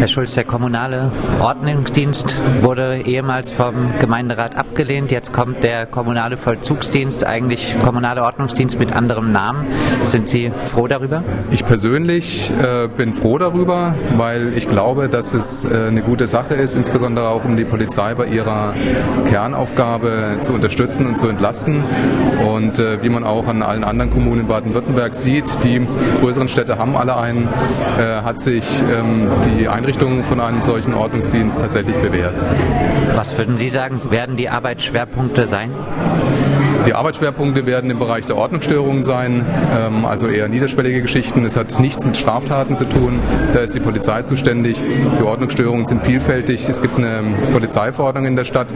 Herr Schulz, der kommunale Ordnungsdienst wurde ehemals vom Gemeinderat abgelehnt. Jetzt kommt der kommunale Vollzugsdienst, eigentlich kommunale Ordnungsdienst mit anderem Namen. Sind Sie froh darüber? Ich persönlich äh, bin froh darüber, weil ich glaube, dass es äh, eine gute Sache ist, insbesondere auch um die Polizei bei ihrer Kernaufgabe zu unterstützen und zu entlasten. Und äh, wie man auch an allen anderen Kommunen in Baden-Württemberg sieht, die größeren Städte haben alle einen, äh, hat sich ähm, die Einrichtung von einem solchen Ordnungsdienst tatsächlich bewährt. Was würden Sie sagen, werden die Arbeitsschwerpunkte sein? Die Arbeitsschwerpunkte werden im Bereich der Ordnungsstörungen sein, ähm, also eher niederschwellige Geschichten. Es hat nichts mit Straftaten zu tun, da ist die Polizei zuständig. Die Ordnungsstörungen sind vielfältig. Es gibt eine Polizeiverordnung in der Stadt,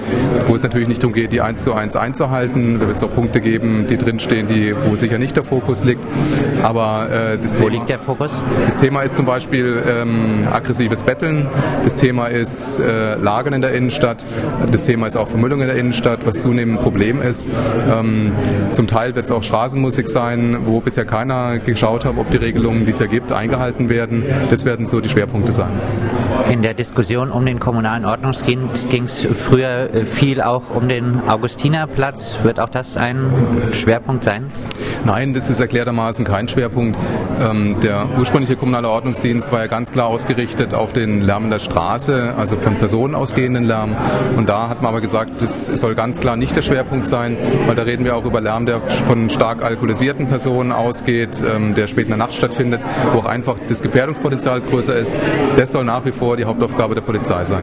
wo es natürlich nicht darum geht, die eins zu eins einzuhalten. Da wird es auch Punkte geben, die drinstehen, die, wo sicher nicht der Fokus liegt. Aber äh, das Wo Thema, liegt der Fokus? Das Thema ist zum Beispiel ähm, aggressives Betteln. Das Thema ist äh, Lagern in der Innenstadt. Das Thema ist auch Vermüllung in der Innenstadt, was zunehmend ein Problem ist. Ähm, zum Teil wird es auch Straßenmusik sein, wo bisher keiner geschaut hat, ob die Regelungen, die es ja gibt, eingehalten werden. Das werden so die Schwerpunkte sein. In der Diskussion um den kommunalen Ordnungsdienst ging es früher äh, viel auch um den Augustinerplatz. Wird auch das ein Schwerpunkt sein? Nein, das ist erklärtermaßen kein Schwerpunkt. Ähm, der ursprüngliche kommunale Ordnungsdienst war ja ganz klar ausgerichtet auf den Lärm in der Straße, also von Personen ausgehenden Lärm. Und da hat man aber gesagt, das soll ganz klar nicht der Schwerpunkt sein, weil da reden wir auch über Lärm, der von stark alkoholisierten Personen ausgeht, ähm, der spät in der Nacht stattfindet, wo auch einfach das Gefährdungspotenzial größer ist. Das soll nach wie vor die Hauptaufgabe der Polizei sein.